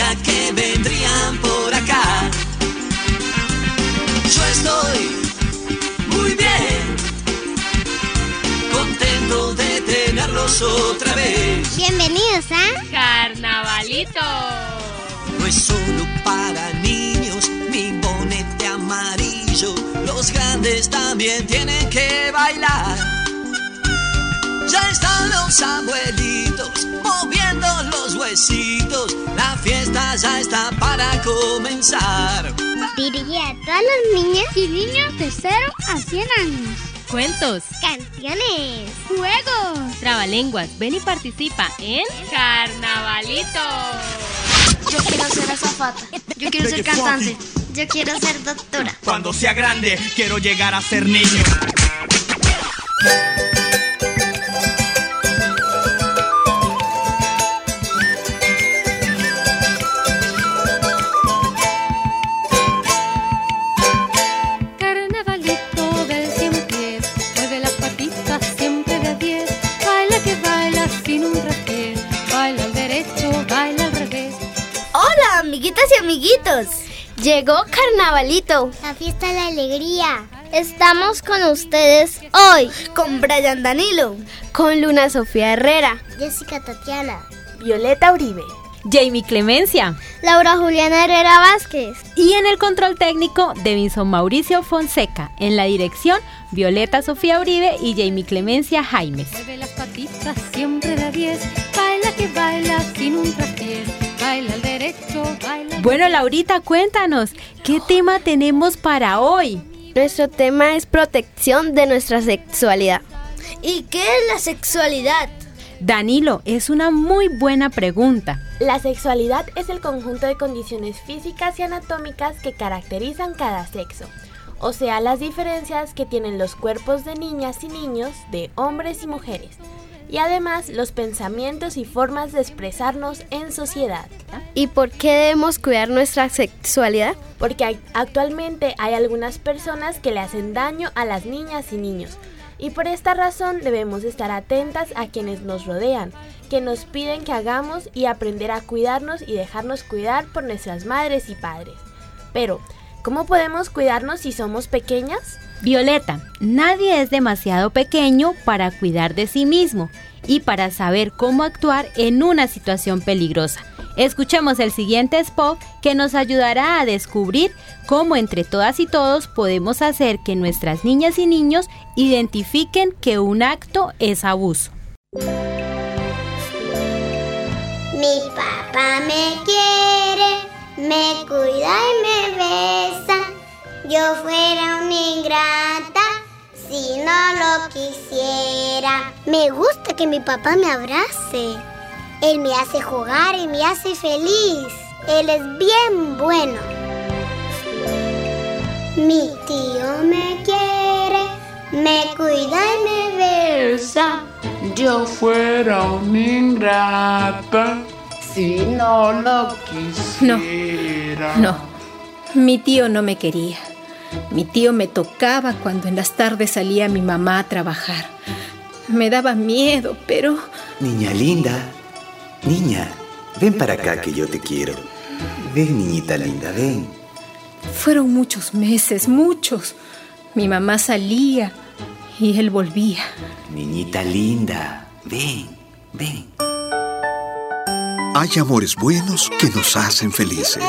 sabía que vendrían por acá. Yo estoy muy bien, contento de tenerlos otra vez. Bienvenidos a Carnavalito. No es solo para niños, mi bonete amarillo, los grandes también tienen que bailar. Ya están los abuelitos moviendo los huesitos, la fiesta ya está para comenzar. dirigida a todas las niñas y niños de 0 a 100 años. Cuentos, Canciones, juegos, trabalenguas. Ven y participa en Carnavalito. Yo quiero ser azafata. Yo quiero ser cantante. yo quiero ser doctora. Cuando sea grande, quiero llegar a ser niño. Llegó Carnavalito. La fiesta de la alegría. Estamos con ustedes hoy con Brian Danilo, con Luna Sofía Herrera, Jessica Tatiana. Violeta Uribe, Jamie Clemencia. Laura Juliana Herrera Vázquez. Y en el control técnico, Devinson Mauricio Fonseca. En la dirección, Violeta Sofía Uribe y Jamie Clemencia Jaimes. Mueve las patitas siempre de a diez, baila que baila sin un traspiés, baila al derecho, baila al Bueno, Laurita, cuéntanos, ¿qué tema tenemos para hoy? Nuestro tema es protección de nuestra sexualidad. ¿Y qué es la sexualidad? Danilo, es una muy buena pregunta. La sexualidad es el conjunto de condiciones físicas y anatómicas que caracterizan cada sexo, o sea, las diferencias que tienen los cuerpos de niñas y niños, de hombres y mujeres, y además los pensamientos y formas de expresarnos en sociedad. ¿Y por qué debemos cuidar nuestra sexualidad? Porque actualmente hay algunas personas que le hacen daño a las niñas y niños, y por esta razón debemos estar atentas a quienes nos rodean, que nos piden que hagamos y aprender a cuidarnos y dejarnos cuidar por nuestras madres y padres. Pero, ¿cómo podemos cuidarnos si somos pequeñas? Violeta, nadie es demasiado pequeño para cuidar de sí mismo y para saber cómo actuar en una situación peligrosa. Escuchemos el siguiente spot que nos ayudará a descubrir cómo entre todas y todos podemos hacer que nuestras niñas y niños identifiquen que un acto es abuso. Mi papá me quiere, me cuida y me besa. Yo fuera una ingrata si no lo quisiera. Me gusta que mi papá me abrace. Él me hace jugar y me hace feliz. Él es bien bueno. Mi tío me quiere, me cuida y me besa. yo fuera una ingrata si no lo quisiera. No, mi tío no me quería. Mi tío me tocaba cuando en las tardes salía mi mamá a trabajar. Me daba miedo, pero Niña linda, niña, ven para acá que yo te quiero. Ven, niñita linda, ven. fueron muchos meses, muchos. Mi mamá salía y él volvía. Niñita linda, ven, ven. Hay amores buenos que nos hacen felices.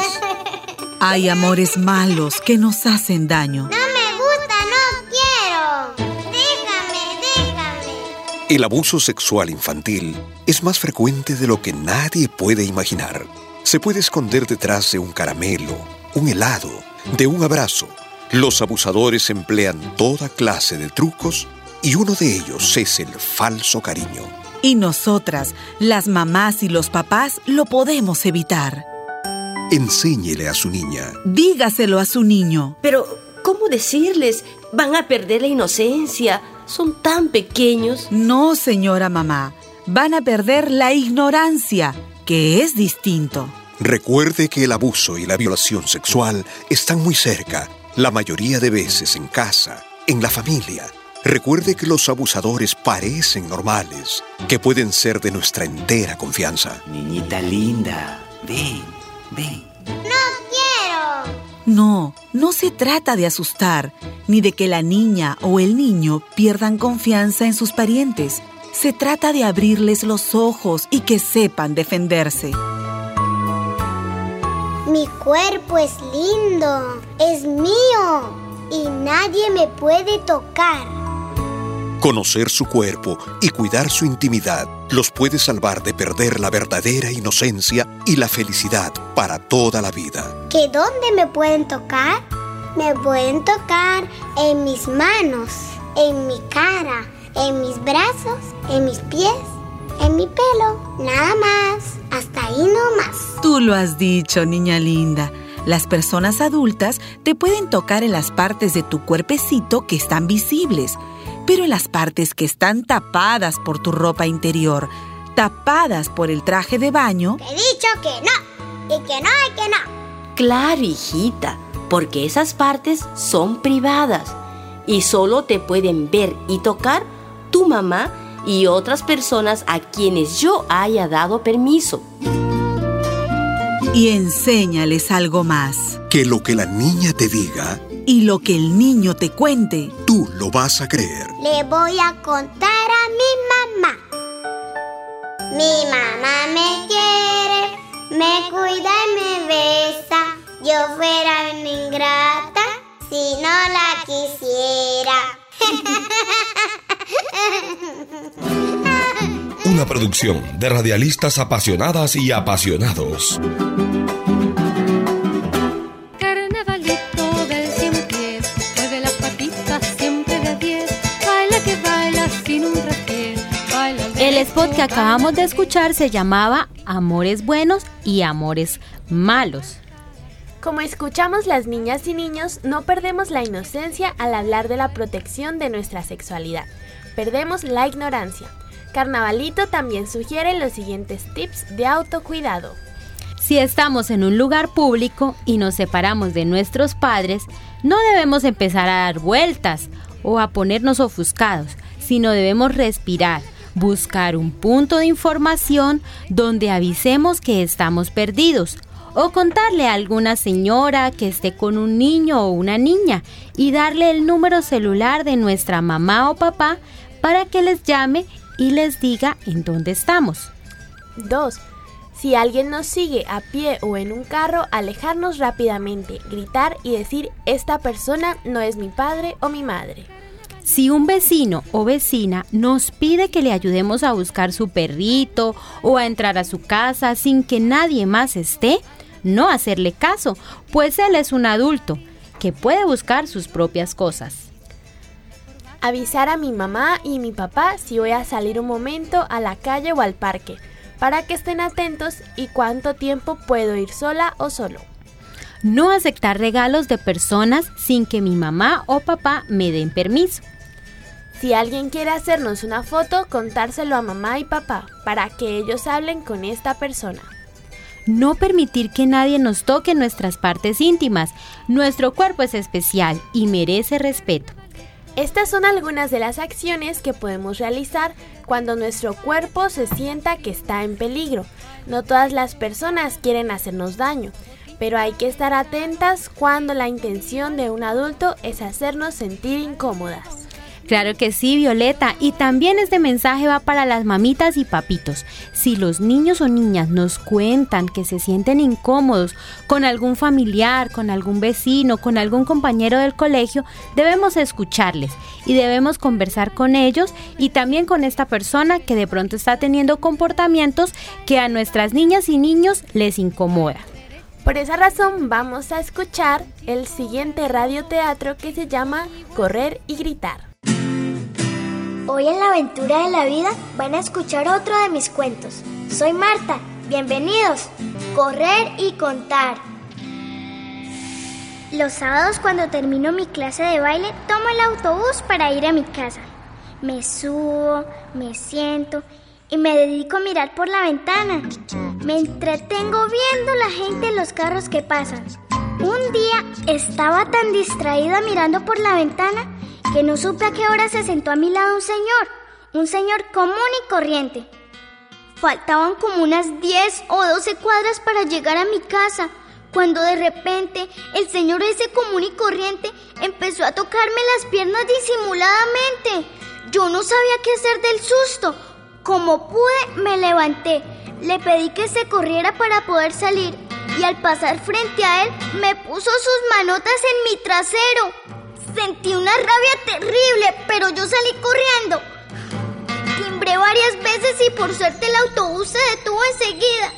Hay amores malos que nos hacen daño. No me gusta, no quiero. Déjame, déjame. El abuso sexual infantil es más frecuente de lo que nadie puede imaginar. Se puede esconder detrás de un caramelo, un helado, de un abrazo. Los abusadores emplean toda clase de trucos y uno de ellos es el falso cariño. Y nosotras, las mamás y los papás, lo podemos evitar. Enséñele a su niña. Dígaselo a su niño. Pero, ¿cómo decirles? Van a perder la inocencia. Son tan pequeños. No, señora mamá. Van a perder la ignorancia, que es distinto. Recuerde que el abuso y la violación sexual están muy cerca, la mayoría de veces en casa, en la familia. Recuerde que los abusadores parecen normales, que pueden ser de nuestra entera confianza. Niñita linda, ven, Ven. No quiero. No, no se trata de asustar, ni de que la niña o el niño pierdan confianza en sus parientes. Se trata de abrirles los ojos y que sepan defenderse. Mi cuerpo es lindo, es mío y nadie me puede tocar. Conocer su cuerpo y cuidar su intimidad los puede salvar de perder la verdadera inocencia y la felicidad para toda la vida. ¿Que dónde me pueden tocar? Me pueden tocar en mis manos, en mi cara, en mis brazos, en mis pies, en mi pelo. Nada más. Hasta ahí no más. Tú lo has dicho, niña linda. Las personas adultas te pueden tocar en las partes de tu cuerpecito que están visibles, pero en las partes que están tapadas por tu ropa interior, tapadas por el traje de baño. Te he dicho que no, y que no, y que no. Claro, hijita, porque esas partes son privadas y solo te pueden ver y tocar tu mamá y otras personas a quienes yo haya dado permiso. Y enséñales algo más. Que lo que la niña te diga Y lo que el niño te cuente, tú lo vas a creer. Le voy a contar a mi mamá. Mi mamá me quiere, me cuida y me besa. Yo fuera una ingrata si no la quisiera. Una producción de radialistas apasionadas y apasionados. Spot que acabamos de escuchar se llamaba Amores buenos y Amores malos. Como escuchamos las niñas y niños, no perdemos la inocencia al hablar de la protección de nuestra sexualidad. Perdemos la ignorancia. Carnavalito también sugiere los siguientes tips de autocuidado. Si estamos en un lugar público y nos separamos de nuestros padres, no debemos empezar a dar vueltas o a ponernos ofuscados, sino debemos respirar, buscar un punto de información donde avisemos que estamos perdidos o contarle a alguna señora que esté con un niño o una niña y darle el número celular de nuestra mamá o papá para que les llame y les diga en dónde estamos. 2. Si alguien nos sigue a pie o en un carro, alejarnos rápidamente, gritar y decir esta persona no es mi padre o mi madre. Si un vecino o vecina nos pide que le ayudemos a buscar su perrito o a entrar a su casa sin que nadie más esté, no hacerle caso, pues él es un adulto que puede buscar sus propias cosas. Avisar a mi mamá y mi papá si voy a salir un momento a la calle o al parque, para que estén atentos y cuánto tiempo puedo ir sola o solo. No aceptar regalos de personas sin que mi mamá o papá me den permiso. Si alguien quiere hacernos una foto, contárselo a mamá y papá, para que ellos hablen con esta persona. No permitir que nadie nos toque nuestras partes íntimas. Nuestro cuerpo es especial y merece respeto. Estas son algunas de las acciones que podemos realizar cuando nuestro cuerpo se sienta que está en peligro. No todas las personas quieren hacernos daño, pero hay que estar atentas cuando la intención de un adulto es hacernos sentir incómodas. Claro que sí, Violeta. Y también este mensaje va para las mamitas y papitos. Si los niños o niñas nos cuentan que se sienten incómodos con algún familiar, con algún vecino, con algún compañero del colegio, debemos escucharles y debemos conversar con ellos y también con esta persona que de pronto está teniendo comportamientos que a nuestras niñas y niños les incomoda. Por esa razón vamos a escuchar el siguiente radioteatro que se llama Correr y Gritar. Hoy en la aventura de la vida van a escuchar otro de mis cuentos. Soy Marta, bienvenidos. Correr y contar. Los sábados cuando termino mi clase de baile tomo el autobús para ir a mi casa. Me subo, me siento y me dedico a mirar por la ventana. Me entretengo viendo la gente en los carros que pasan. Un día estaba tan distraída mirando por la ventana que no supe a qué hora se sentó a mi lado un señor, un señor común y corriente. Faltaban como unas 10 o 12 cuadras para llegar a mi casa, cuando de repente el señor ese común y corriente empezó a tocarme las piernas disimuladamente. Yo no sabía qué hacer del susto. Como pude, me levanté. Le pedí que se corriera para poder salir y al pasar frente a él me puso sus manotas en mi trasero. Sentí una rabia terrible, pero yo salí corriendo. Timbré varias veces y por suerte el autobús se detuvo enseguida.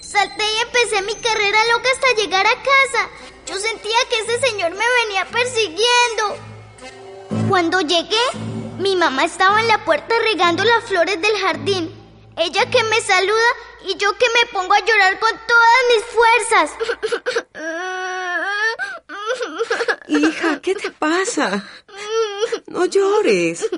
Salté y empecé mi carrera loca hasta llegar a casa. Yo sentía que ese señor me venía persiguiendo. Cuando llegué, mi mamá estaba en la puerta regando las flores del jardín. Ella que me saluda y yo que me pongo a llorar con todas mis fuerzas. Hija, ¿qué te pasa? No llores.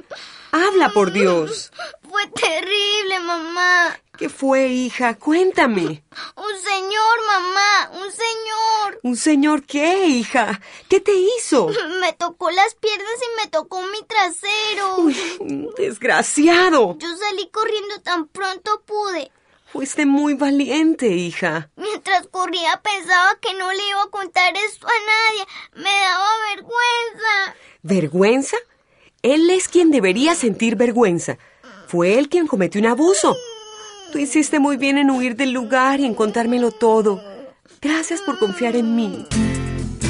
Habla, por Dios. Fue terrible, mamá. ¿Qué fue, hija? Cuéntame. Un señor, mamá, un señor. ¿Un señor qué, hija? ¿Qué te hizo? Me tocó las piernas y me tocó mi trasero. Uy, desgraciado. Yo salí corriendo tan pronto pude. Fuiste muy valiente, hija. Mientras corría pensaba que no le iba a contar esto a nadie. Me daba vergüenza. ¿Vergüenza? Él es quien debería sentir vergüenza. Fue él quien cometió un abuso. Tú hiciste muy bien en huir del lugar y en contármelo todo. Gracias por confiar en mí.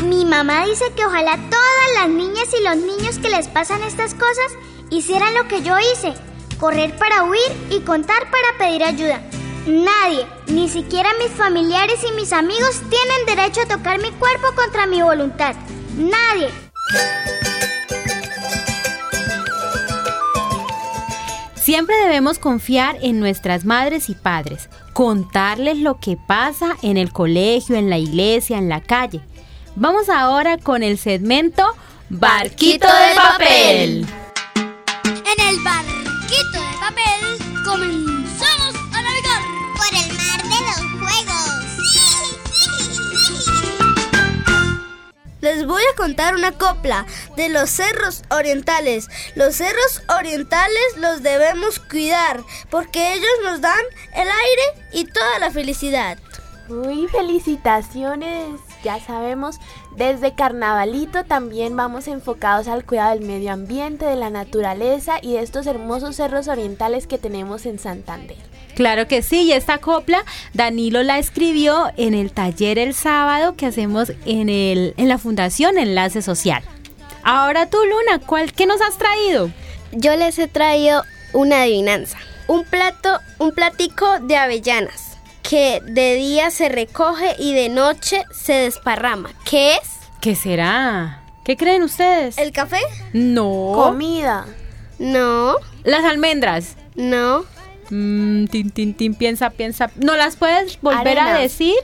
Mi mamá dice que ojalá todas las niñas y los niños que les pasan estas cosas hicieran lo que yo hice. Correr para huir y contar para pedir ayuda. Nadie, ni siquiera mis familiares y mis amigos, tienen derecho a tocar mi cuerpo contra mi voluntad. Nadie. Siempre debemos confiar en nuestras madres y padres, contarles lo que pasa en el colegio, en la iglesia, en la calle. Vamos ahora con el segmento Barquito de papel. En el barquito de papel comenzamos Les voy a contar una copla de los cerros orientales. Los cerros orientales los debemos cuidar porque ellos nos dan el aire y toda la felicidad. Uy, felicitaciones. Ya sabemos, desde Carnavalito también vamos enfocados al cuidado del medio ambiente, de la naturaleza y de estos hermosos cerros orientales que tenemos en Santander. Claro que sí, y esta copla Danilo la escribió en el taller el sábado que hacemos en, el, en la Fundación Enlace Social. Ahora tú, Luna, ¿cuál que nos has traído? Yo les he traído una adivinanza. Un plato, un platico de avellanas que de día se recoge y de noche se desparrama. ¿Qué es? ¿Qué será? ¿Qué creen ustedes? ¿El café? No. Comida. No. Las almendras. No. Mm, tin, tin, tin, piensa, piensa. ¿No las puedes volver a decir?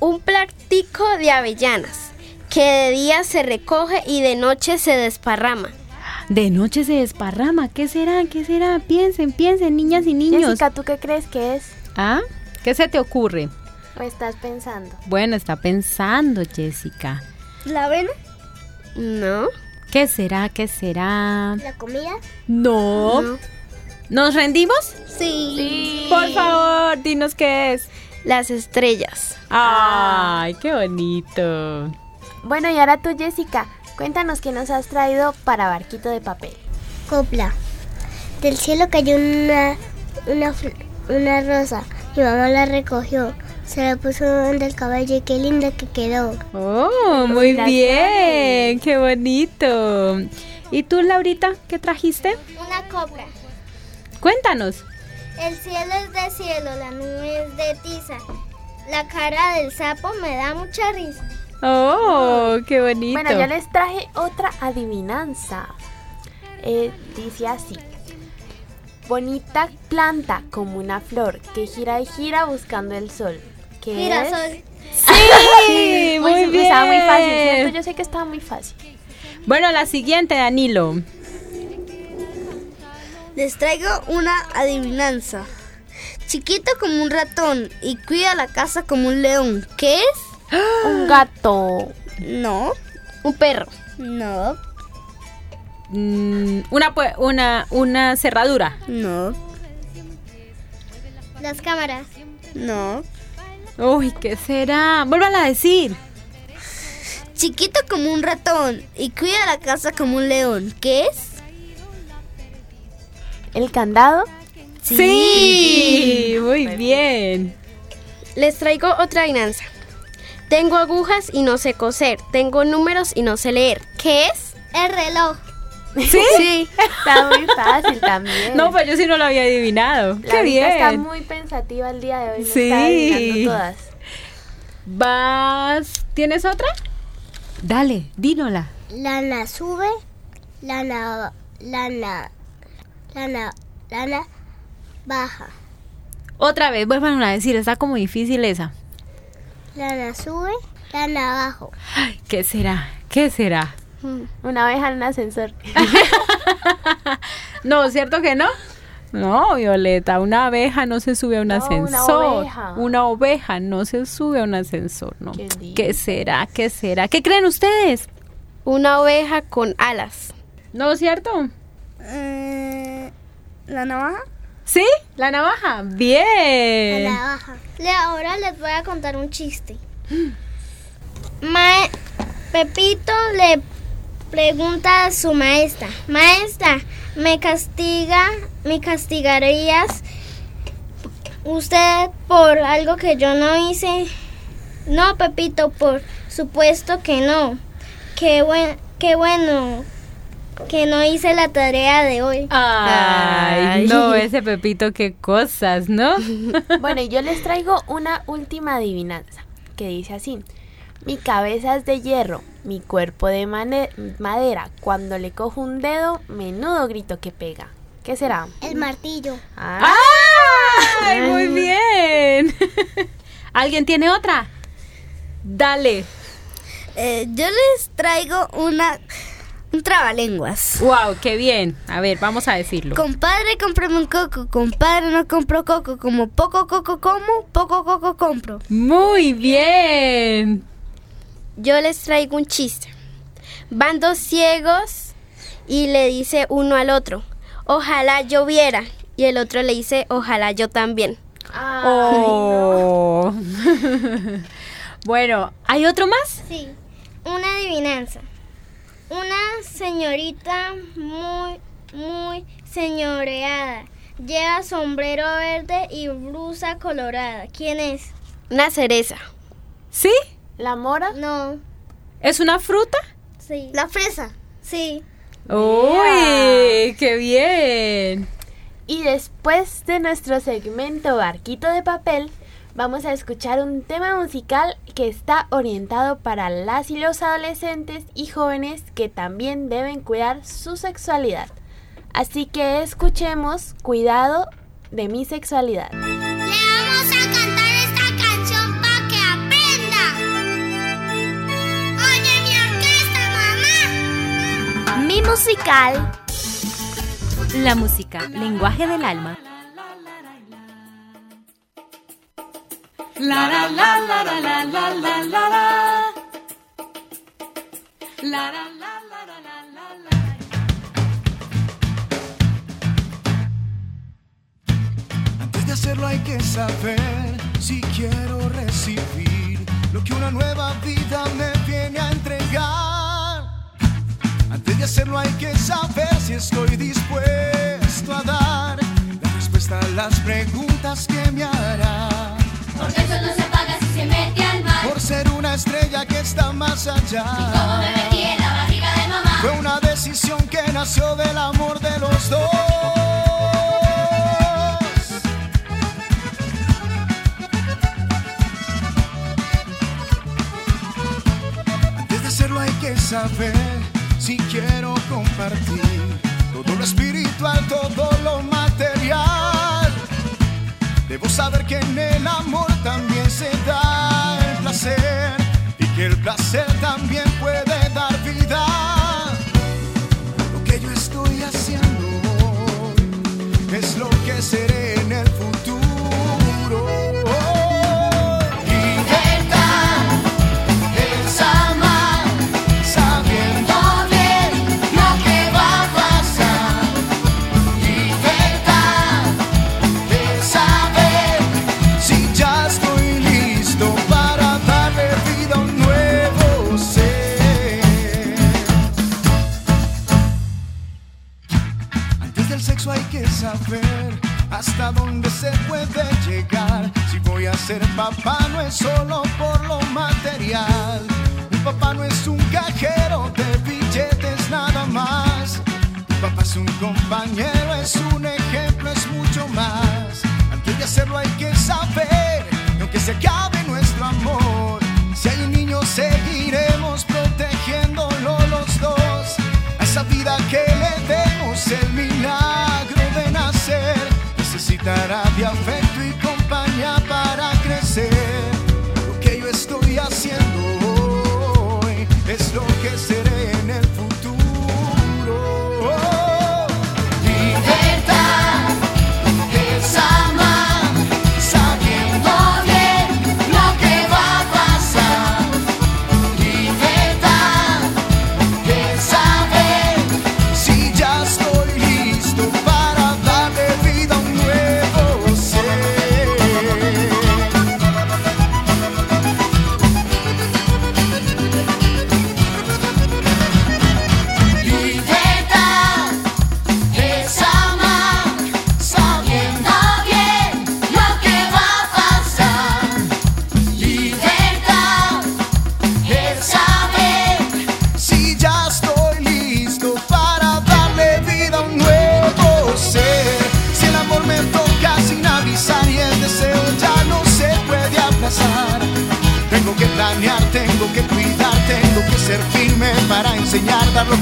Un platico de avellanas que de día se recoge y de noche se desparrama. De noche se desparrama. ¿Qué será? ¿Qué será? Piensen, piensen, niñas y niños. Jessica, ¿tú qué crees que es? ¿Ah? ¿Qué se te ocurre? ¿O estás pensando? Bueno, está pensando, Jessica. ¿La avena? No. ¿Qué será? ¿Qué será? ¿La comida? No. No. ¿Nos rendimos? Sí. Por favor, dinos qué es. Las estrellas. Ay, qué bonito. Bueno, y ahora tú, Jessica, cuéntanos qué nos has traído para Barquito de Papel. Copla. Del cielo cayó una, una, una rosa. Mi mamá la recogió. Se la puso en el cabello y qué linda que quedó. Oh, muy Gracias. bien, qué bonito. ¿Y tú, Laurita, qué trajiste? Una copla. Cuéntanos. El cielo es de cielo, la nube es de tiza. La cara del sapo me da mucha risa. Oh, qué bonito. Bueno, yo les traje otra adivinanza. Eh, dice así. Bonita planta como una flor que gira y gira buscando el sol. ¿Qué Girasol. es? Sí, muy Pues, bien. Estaba muy fácil, ¿cierto? Yo sé que estaba muy fácil. Bueno, la siguiente, Danilo. Les traigo una adivinanza. Chiquito como un ratón y cuida la casa como un león. ¿Qué es? Un gato. No. Un perro. No. Mm, una, pue- una, una cerradura. No. Las cámaras. No. Uy, ¿qué será? Vuélvala a decir. Chiquito como un ratón y cuida la casa como un león. ¿Qué es? ¿El candado? Sí, muy bien. Les traigo otra adivinanza. Tengo agujas y no sé coser. Tengo números y no sé leer. ¿Qué es? El reloj. ¿Sí? Sí, está muy fácil también. No, pues yo sí no lo había adivinado. La Qué Vita está bien. muy pensativa el día de hoy. Sí. está adivinando todas. ¿Vas? ¿Tienes otra? Dale, dínola. Lana sube, lana, lana, lana, lana baja. Otra vez, vuelvan a decir, está como difícil esa. Lana sube, lana abajo. Ay, ¿Qué será? ¿Qué será? Una abeja en un ascensor. No, ¿cierto que no? No, Violeta, una abeja no se sube a un No, una ascensor. oveja. Una oveja no se sube a un ascensor, ¿no? ¿Quién dice? ¿Qué será? ¿Qué será? ¿Qué creen ustedes? Una oveja con alas. ¿No es cierto? Eh, ¿La navaja? ¿Sí? ¿La navaja? Bien. La navaja. Le, ahora les voy a contar un chiste. Ma- Pepito le pregunta a su maestra, maestra, ¿me castiga, me castigarías usted por algo que yo no hice? No, Pepito, por supuesto que no. Qué, buen, qué bueno que no hice la tarea de hoy. Ay, Ay. no, ese Pepito, qué cosas, ¿no? Bueno, y yo les traigo una última adivinanza que dice así. Mi cabeza es de hierro, mi cuerpo de madera. Cuando le cojo un dedo, menudo grito que pega. ¿Qué será? El martillo. Ah, ¡Ay, muy bien! ¿Alguien tiene otra? Dale. Eh, yo les traigo una un trabalenguas. Wow, qué bien. A ver, vamos a decirlo. Compadre, cómprame un coco. Compadre, no compro coco. Como poco coco como, poco coco compro. Muy bien. Yo les traigo un chiste. Van dos ciegos y le dice uno al otro, ojalá yo viera. Y el otro le dice, ojalá yo también. Oh. bueno, ¿hay otro más? Sí, una adivinanza. Una señorita muy, muy señoreada. Lleva sombrero verde y blusa colorada. ¿Quién es? Una cereza. ¿Sí? ¿La mora? No. ¿Es una fruta? Sí. La fresa. Sí. ¡Uy! ¡Qué bien! Y después de nuestro segmento Barquito de Papel, vamos a escuchar un tema musical que está orientado para las y los adolescentes y jóvenes que también deben cuidar su sexualidad. Así que escuchemos Cuidado de mi sexualidad. Le vamos a cantar esta canción para que aprenda. Oye, mi orquesta, mamá. Mi musical. La música, lenguaje del alma. La la la la la la la la la la. La la la la la la. Antes de hacerlo hay que saber si quiero recibir lo que una nueva vida me viene a entregar. Antes de hacerlo hay que saber si estoy dispuesto a dar la respuesta a las preguntas que me hará. Porque eso no se paga si se mete al mar. Por ser una estrella que está más allá. Como me metí en la barriga de mamá. Fue una decisión que nació del amor de los dos. Antes de hacerlo hay que saber si quiero compartir todo lo espiritual, todo lo material. Debo saber que en el amor también se da el placer y que el placer también puede dar vida. Lo que yo estoy haciendo es lo que seré hasta dónde se puede llegar. Si voy a ser papá no es solo por lo material. Un papá no es un cajero de billetes nada más. Un papá es un compañero, es un ejemplo, es mucho más. Antes de hacerlo hay que saber, y aunque se acabe nuestro amor, si hay niños seguiremos protegiéndolo los dos. A esa vida que le demos el milagro necesitará de afecto y compañía para crecer.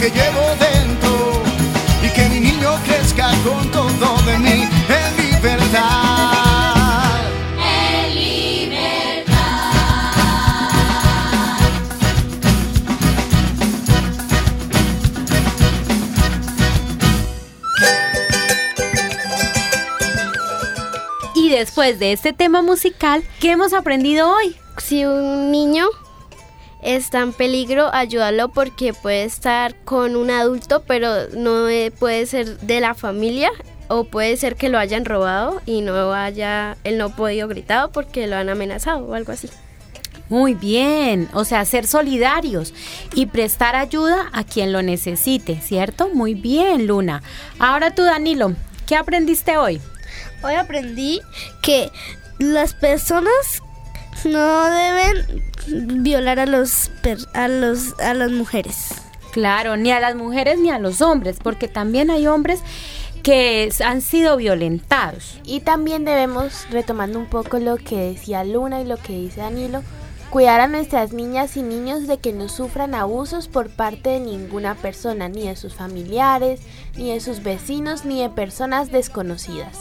Que llevo dentro y que mi niño crezca con todo de mí en libertad. En libertad. Y después de este tema musical, ¿qué hemos aprendido hoy? Si un niño está en peligro, ayúdalo porque puede estar con un adulto, pero no eh, puede ser de la familia o puede ser que lo hayan robado y no haya él no podido gritado porque lo han amenazado o algo así. Muy bien, o sea, ser solidarios y prestar ayuda a quien lo necesite, ¿cierto? Muy bien, Luna. Ahora tú, Danilo, ¿qué aprendiste hoy? Hoy aprendí que las personas no deben violar a los per- a los a las mujeres. Claro, ni a las mujeres ni a los hombres, porque también hay hombres que han sido violentados. Y también debemos, retomando un poco lo que decía Luna y lo que dice Danilo, cuidar a nuestras niñas y niños de que no sufran abusos por parte de ninguna persona, ni de sus familiares, ni de sus vecinos, ni de personas desconocidas.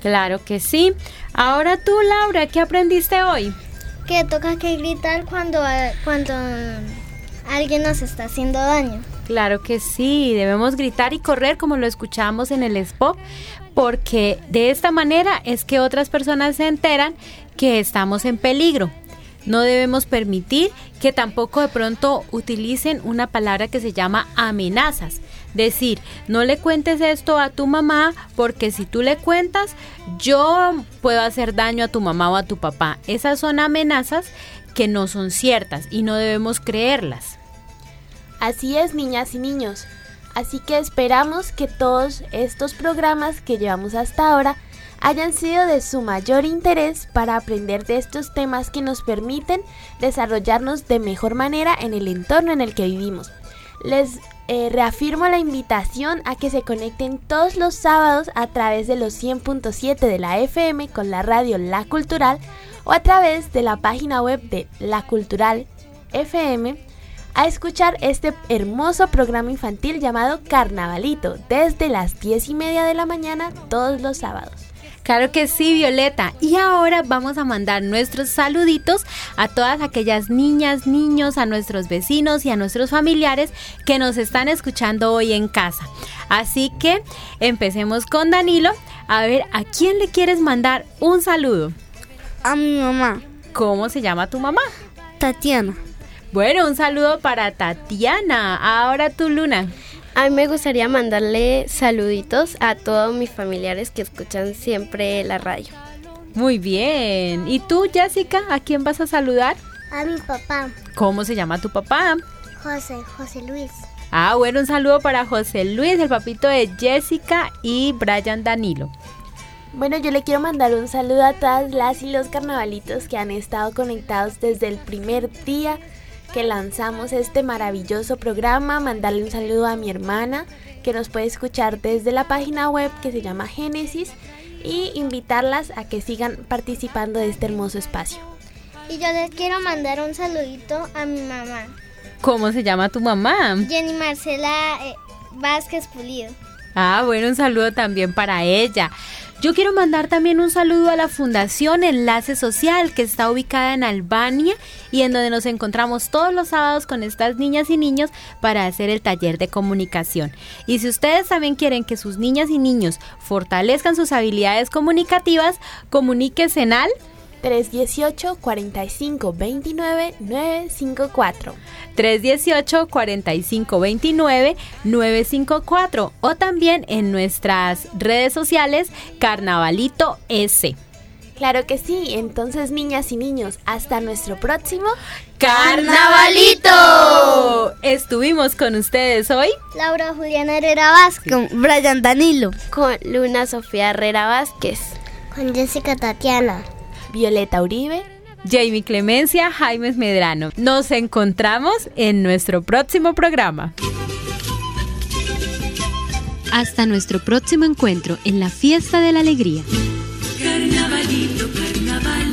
Claro que sí. Ahora tú, Laura, ¿qué aprendiste hoy? Que toca que gritar cuando, cuando alguien nos está haciendo daño. Claro que sí, debemos gritar y correr como lo escuchamos en el spot, porque de esta manera es que otras personas se enteran que estamos en peligro. No debemos permitir que tampoco de pronto utilicen una palabra que se llama amenazas. Decir, no le cuentes esto a tu mamá porque si tú le cuentas, yo puedo hacer daño a tu mamá o a tu papá. Esas son amenazas que no son ciertas y no debemos creerlas. Así es, niñas y niños. Así que esperamos que todos estos programas que llevamos hasta ahora hayan sido de su mayor interés para aprender de estos temas que nos permiten desarrollarnos de mejor manera en el entorno en el que vivimos. Les eh, reafirmo la invitación a que se conecten todos los sábados a través de los 100.7 de la FM con la radio La Cultural o a través de la página web de La Cultural FM a escuchar este hermoso programa infantil llamado Carnavalito desde las 10 y media de la mañana todos los sábados. Claro que sí, Violeta. Y ahora vamos a mandar nuestros saluditos a todas aquellas niñas, niños, a nuestros vecinos y a nuestros familiares que nos están escuchando hoy en casa. Así que empecemos con Danilo. A ver, ¿a quién le quieres mandar un saludo? A mi mamá. ¿Cómo se llama tu mamá? Tatiana. Bueno, un saludo para Tatiana. Ahora tú, Luna. A mí me gustaría mandarle saluditos a todos mis familiares que escuchan siempre la radio. Muy bien. ¿Y tú, Jessica? ¿A quién vas a saludar? A mi papá, ¿Cómo se llama tu papá? José, José Luis. Ah, bueno, un saludo para José Luis, el papito de Jessica y Brian Danilo. Bueno, yo le quiero mandar un saludo a todas las y los carnavalitos que han estado conectados desde el primer día que lanzamos este maravilloso programa. Mandarle un saludo a mi hermana que nos puede escuchar desde la página web que se llama Génesis y invitarlas a que sigan participando de este hermoso espacio. Y yo les quiero mandar un saludito a mi mamá, ¿Cómo se llama tu mamá? Jenny Marcela eh, Vázquez Pulido. Ah, bueno, un saludo también para ella. Yo quiero mandar también un saludo a la Fundación Enlace Social que está ubicada en Albania y en donde nos encontramos todos los sábados con estas niñas y niños para hacer el taller de comunicación. Y si ustedes también quieren que sus niñas y niños fortalezcan sus habilidades comunicativas, comuníquense en al 318 45 29 954. 318 45 29 954 o también en nuestras redes sociales Carnavalito S. Claro que sí, entonces niñas y niños, hasta nuestro próximo ¡Carnavalito! Estuvimos con ustedes hoy Laura Juliana Herrera Vázquez. Con Brian Danilo. Con Luna Sofía Herrera Vázquez. Con Jessica Tatiana. Violeta Uribe. Jamie Clemencia, Jaime Medrano. Nos encontramos en nuestro próximo programa. Hasta nuestro próximo encuentro en la fiesta de la alegría. Carnavalito, carnaval.